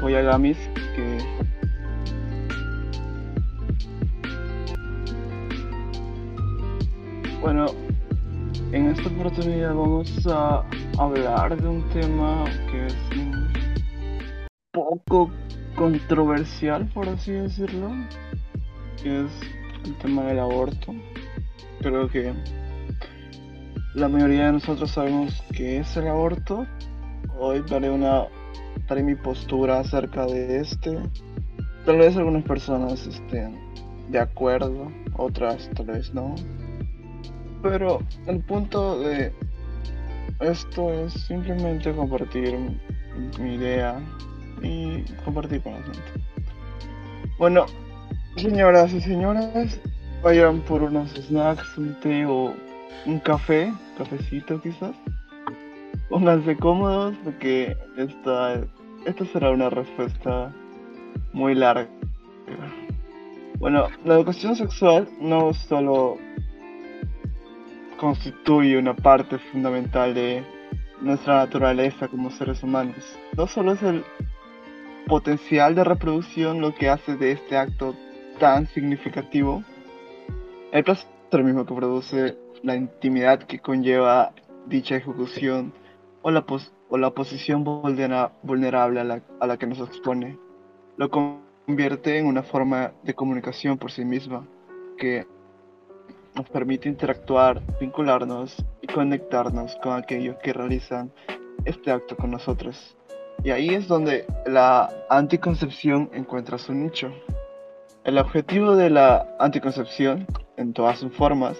Koyagamis, que bueno, en esta oportunidad vamos a hablar de un tema que es un poco controversial, por así decirlo, que es el tema del aborto. Creo que la mayoría de nosotros sabemos qué es el aborto. Hoy daré una daré mi postura acerca de este. Tal vez algunas personas estén de acuerdo, otras tal vez no. Pero el punto de esto es simplemente compartir mi idea y compartir con la gente. Bueno, señoras y señores, vayan por unos snacks, un té o un café, cafecito quizás. Pónganse cómodos porque esta, esta será una respuesta muy larga. Bueno, la educación sexual no solo constituye una parte fundamental de nuestra naturaleza como seres humanos. No solo es el potencial de reproducción lo que hace de este acto tan significativo, el placer mismo que produce la intimidad que conlleva dicha ejecución o la, o la posición vulnerable a la, que nos expone, lo convierte en una forma de comunicación por sí misma que nos permite interactuar, vincularnos y conectarnos con aquellos que realizan este acto con nosotros. Y ahí es donde la anticoncepción encuentra su nicho. El objetivo de la anticoncepción, en todas sus formas,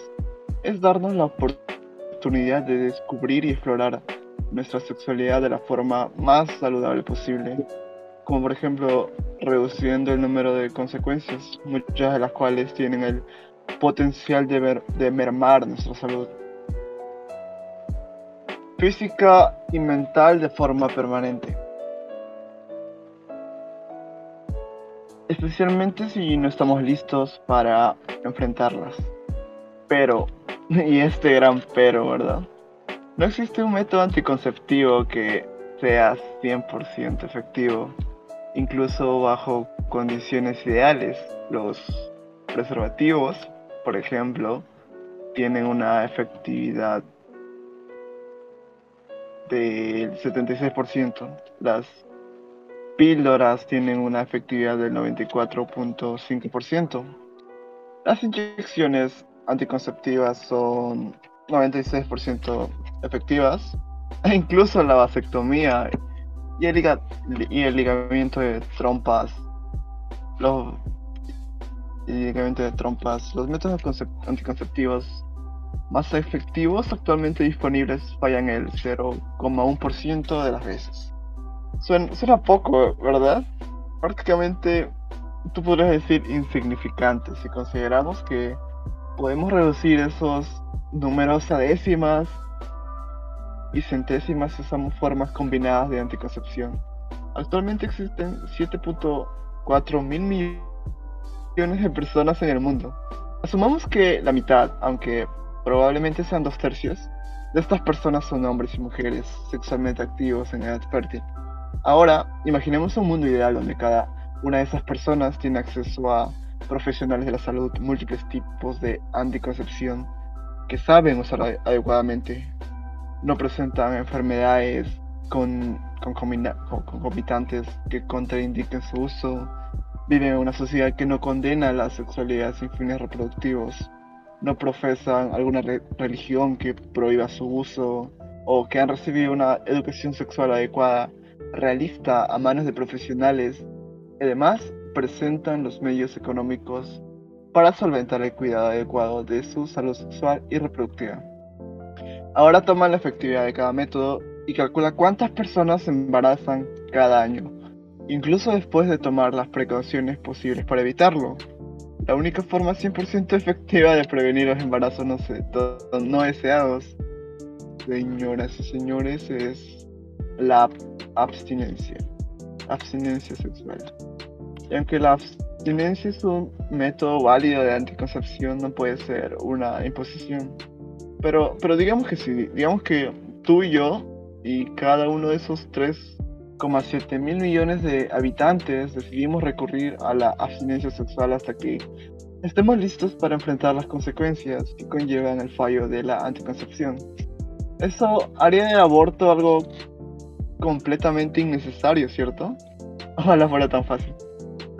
es darnos la oportunidad de descubrir y explorar nuestra sexualidad de la forma más saludable posible, como por ejemplo reduciendo el número de consecuencias, muchas de las cuales tienen el potencial de, ver, de mermar nuestra salud física y mental de forma permanente. Especialmente si no estamos listos para enfrentarlas. Pero, y este gran pero, ¿verdad? No existe un método anticonceptivo que sea 100% efectivo, incluso bajo condiciones ideales. Los preservativos por ejemplo, tienen una efectividad del 76%. Las píldoras tienen una efectividad del 94.5%. Las inyecciones anticonceptivas son 96% efectivas. E incluso la vasectomía y el, ligamiento de trompas los de trompas. Los métodos anticonceptivos más efectivos actualmente disponibles fallan el 0,1% de las veces. Suena, suena, poco, ¿verdad? Prácticamente tú podrías decir insignificante si consideramos que podemos reducir esos números a décimas y centésimas si usamos formas combinadas de anticoncepción. Actualmente existen 7.4 mil millones de personas en el mundo. Asumamos que la mitad, aunque probablemente sean dos tercios, de estas personas son hombres y mujeres sexualmente activos en edad fértil. Ahora, imaginemos un mundo ideal donde cada una de esas personas tiene acceso a profesionales de la salud, múltiples tipos de anticoncepción que saben usar adecuadamente, no presentan enfermedades con, con, concomitantes que contraindiquen su uso, viven en una sociedad que no condena la sexualidad sin fines reproductivos, no profesan alguna religión que prohíba su uso o que han recibido una educación sexual adecuada, realista, a manos de profesionales, además presentan los medios económicos para solventar el cuidado adecuado de su salud sexual y reproductiva. Ahora toman la efectividad de cada método y calcula cuántas personas se embarazan cada año incluso después de tomar las precauciones posibles para evitarlo. La única forma 100% efectiva de prevenir los embarazos no, no deseados, señoras y señores, es la abstinencia. Abstinencia sexual. Y aunque la abstinencia es un método válido de anticoncepción, no puede ser una imposición. Pero, pero digamos que sí, digamos que tú y yo y cada uno de esos 3,7 mil millones de habitantes decidimos recurrir a la abstinencia sexual hasta que estemos listos para enfrentar las consecuencias que conllevan el fallo de la anticoncepción. Eso haría del aborto algo completamente innecesario, ¿cierto? Ojalá fuera tan fácil.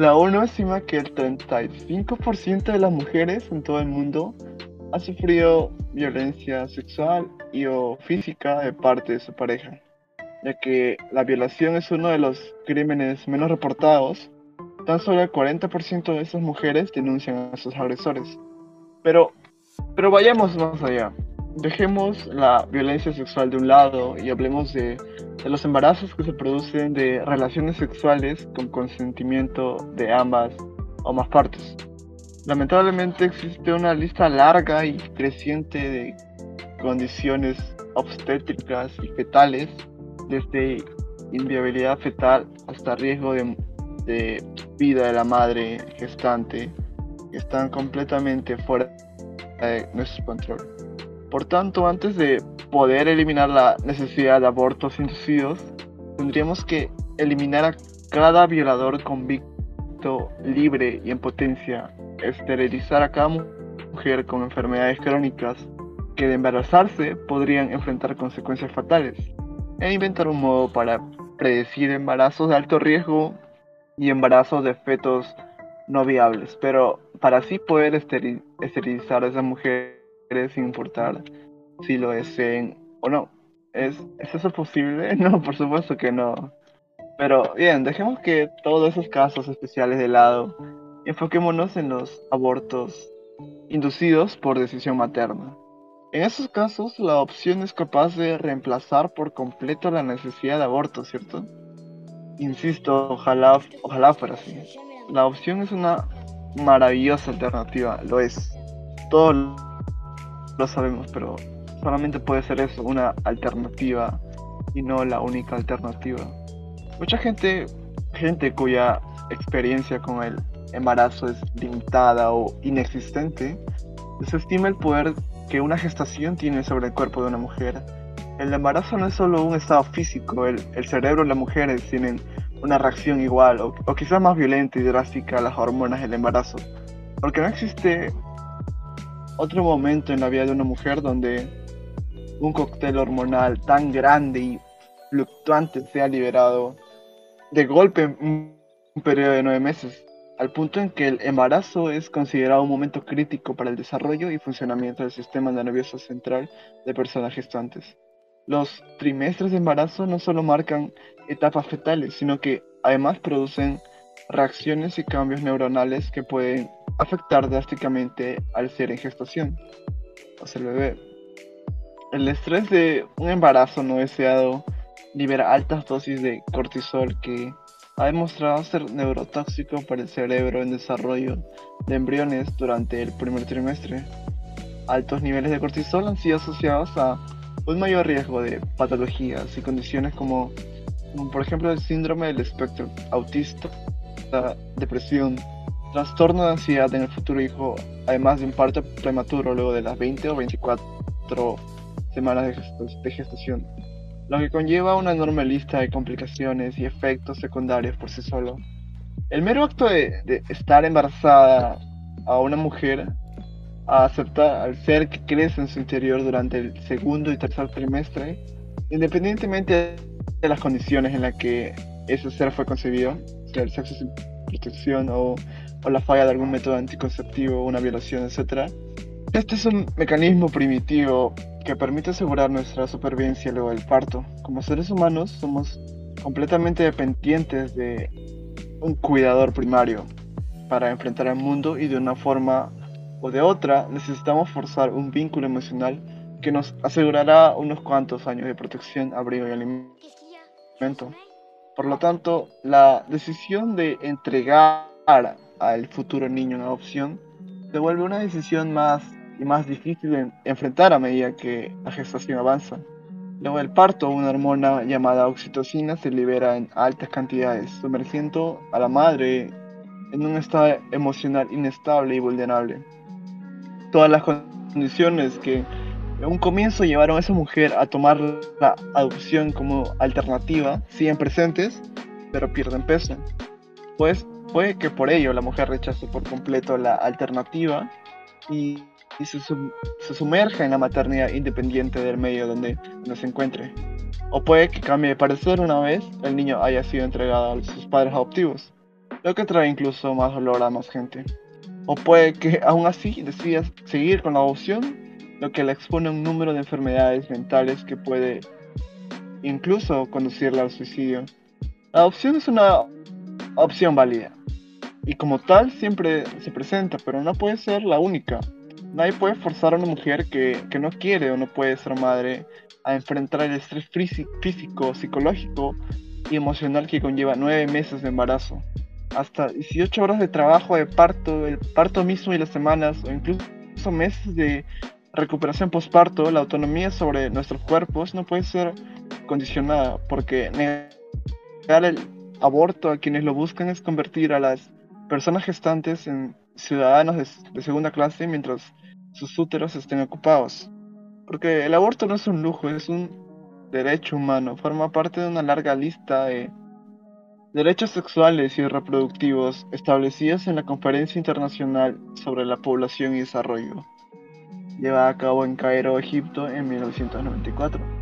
La ONU estima que el 35% de las mujeres en todo el mundo ha sufrido violencia sexual y o física de parte de su pareja, ya que la violación es uno de los crímenes menos reportados. Tan solo el 40% de esas mujeres denuncian a sus agresores. Pero, pero vayamos más allá. Dejemos la violencia sexual de un lado y hablemos de, de los embarazos que se producen de relaciones sexuales con consentimiento de ambas o más partes. Lamentablemente existe una lista larga y creciente de condiciones obstétricas y fetales, desde inviabilidad fetal hasta riesgo de, vida de la madre gestante, que están completamente fuera de nuestro control. Por tanto, antes de poder eliminar la necesidad de abortos inducidos, tendríamos que eliminar a cada violador convicto libre y en potencia esterilizar a cada mujer con enfermedades crónicas que de embarazarse podrían enfrentar consecuencias fatales, e inventar un modo para predecir embarazos de alto riesgo y embarazos de fetos no viables, pero para así poder esterilizar a esas mujeres sin importar si lo deseen o no. ¿Es, ¿Es eso posible? No, por supuesto que no. Pero bien, dejemos que todos esos casos especiales de lado Enfoquémonos en los abortos inducidos por decisión materna. En esos casos, la opción es capaz de reemplazar por completo la necesidad de aborto, ¿cierto? Insisto, ojalá, ojalá fuera así. La opción es una maravillosa alternativa, lo es. Todos lo sabemos, pero solamente puede ser eso, una alternativa y no la única alternativa. Mucha gente, gente cuya experiencia con el embarazo es limitada o inexistente, desestima el poder que una gestación tiene sobre el cuerpo de una mujer. El embarazo no es solo un estado físico, el, cerebro y las mujeres tienen una reacción igual o, o quizás más violenta y drástica a las hormonas del embarazo, porque no existe otro momento en la vida de una mujer donde un cóctel hormonal tan grande y fluctuante sea liberado de golpe en un periodo de nueve meses al punto en que el embarazo es considerado un momento crítico para el desarrollo y funcionamiento del sistema nervioso central de personas gestantes. Los trimestres de embarazo no solo marcan etapas fetales, sino que además producen reacciones y cambios neuronales que pueden afectar drásticamente al ser en gestación, o sea, el bebé. El estrés de un embarazo no deseado libera altas dosis de cortisol que ha demostrado ser neurotóxico para el cerebro en desarrollo de embriones durante el primer trimestre. Altos niveles de cortisol han sido asociados a un mayor riesgo de patologías y condiciones como, por ejemplo el síndrome del espectro autista, depresión, trastorno de ansiedad en el futuro hijo, además de un parto prematuro luego de las 20 o 24 semanas de gestación lo que conlleva una enorme lista de complicaciones y efectos secundarios por sí solo. El mero acto de, estar embarazada a una mujer, a aceptar al ser que crece en su interior durante el segundo y tercer trimestre, independientemente de las condiciones en las que ese ser fue concebido, sea el sexo sin protección o, o la falla de algún método anticonceptivo, una violación, etc. Este es un mecanismo primitivo que permite asegurar nuestra supervivencia luego del parto. Como seres humanos somos completamente dependientes de un cuidador primario para enfrentar al mundo y de una forma o de otra necesitamos forzar un vínculo emocional que nos asegurará unos cuantos años de protección, abrigo y alimento. Por lo tanto, la decisión de entregar al futuro niño en adopción se vuelve una decisión más y más difícil de enfrentar a medida que la gestación avanza. Luego del parto, una hormona llamada oxitocina se libera en altas cantidades, sumergiendo a la madre en un estado emocional inestable y vulnerable. Todas las condiciones que En un comienzo llevaron a esa mujer a tomar la adopción como alternativa, siguen presentes, pero pierden peso. Pues puede que por ello la mujer rechace por completo la alternativa y, se, se, sumerja en la maternidad independiente del medio donde, donde se encuentre. O puede que cambie de parecer una vez el niño haya sido entregado a sus padres adoptivos, lo que trae incluso más dolor a más gente. O puede que aún así decida seguir con la adopción, lo que le expone a un número de enfermedades mentales que puede incluso conducirla al suicidio. La adopción es una opción válida y como tal siempre se presenta, pero no puede ser la única. Nadie puede forzar a una mujer que, que no quiere o no puede ser madre a enfrentar el estrés físico, psicológico y emocional que conlleva nueve meses de embarazo. Hasta 18 horas de trabajo de parto, el parto mismo y las semanas o incluso meses de recuperación postparto, la autonomía sobre nuestros cuerpos no puede ser condicionada porque negar el aborto a quienes lo buscan es convertir a las personas gestantes en ciudadanos de, segunda clase mientras sus úteros estén ocupados. Porque el aborto no es un lujo, es un derecho humano, forma parte de una larga lista de derechos sexuales y reproductivos establecidos en la Conferencia Internacional sobre la Población y Desarrollo, llevada a cabo en Cairo, Egipto, en 1994.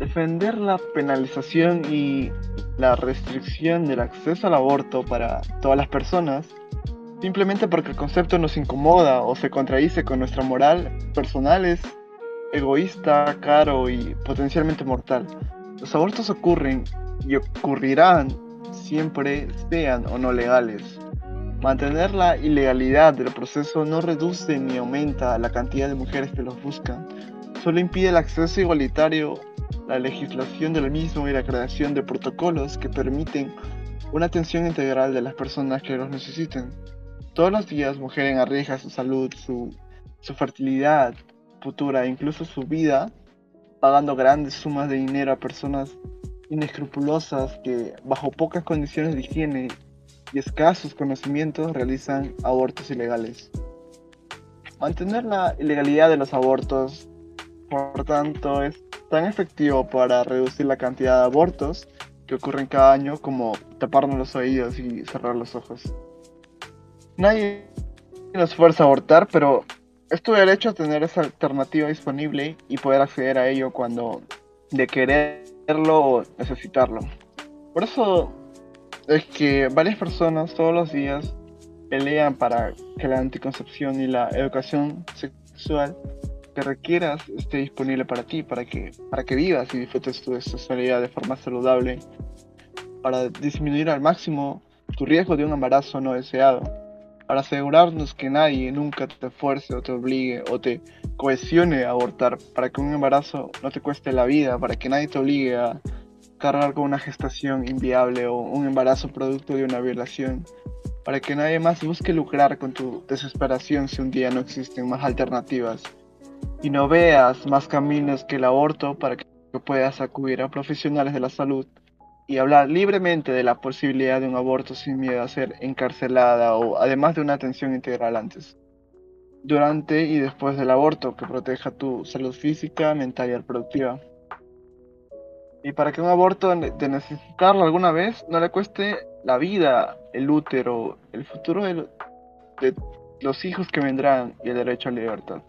Defender la penalización y la restricción del acceso al aborto para todas las personas, simplemente porque el concepto nos incomoda o se contradice con nuestra moral personal, es egoísta, caro y potencialmente mortal. Los abortos ocurren y ocurrirán siempre sean o no legales. Mantener la ilegalidad del proceso no reduce ni aumenta la cantidad de mujeres que los buscan, solo impide el acceso igualitario, la legislación del mismo y la creación de protocolos que permiten una atención integral de las personas que los necesiten. Todos los días mujeres arriesgan su salud, su, fertilidad, futura, incluso su vida, pagando grandes sumas de dinero a personas inescrupulosas que, bajo pocas condiciones de higiene y escasos conocimientos, realizan abortos ilegales. Mantener la ilegalidad de los abortos, por tanto, es tan efectivo para reducir la cantidad de abortos que ocurren cada año como taparnos los oídos y cerrar los ojos. Nadie nos fuerza a abortar, pero es tu derecho a tener esa alternativa disponible y poder acceder a ello cuando de quererlo o necesitarlo. Por eso es que varias personas todos los días pelean para que la anticoncepción y la educación sexual que requieras esté disponible para ti, para que, para que vivas y disfrutes tu sexualidad de forma saludable, para disminuir al máximo tu riesgo de un embarazo no deseado. Para asegurarnos que nadie nunca te fuerce o te obligue o te cohesione a abortar, para que un embarazo no te cueste la vida, para que nadie te obligue a cargar con una gestación inviable o un embarazo producto de una violación, para que nadie más busque lucrar con tu desesperación si un día no existen más alternativas y no veas más caminos que el aborto para que puedas acudir a profesionales de la salud y hablar libremente de la posibilidad de un aborto sin miedo a ser encarcelada o además de una atención integral antes, durante y después del aborto que proteja tu salud física, mental y reproductiva. Y para que un aborto de necesitarlo alguna vez no le cueste la vida, el útero, el futuro de, los hijos que vendrán y el derecho a la libertad.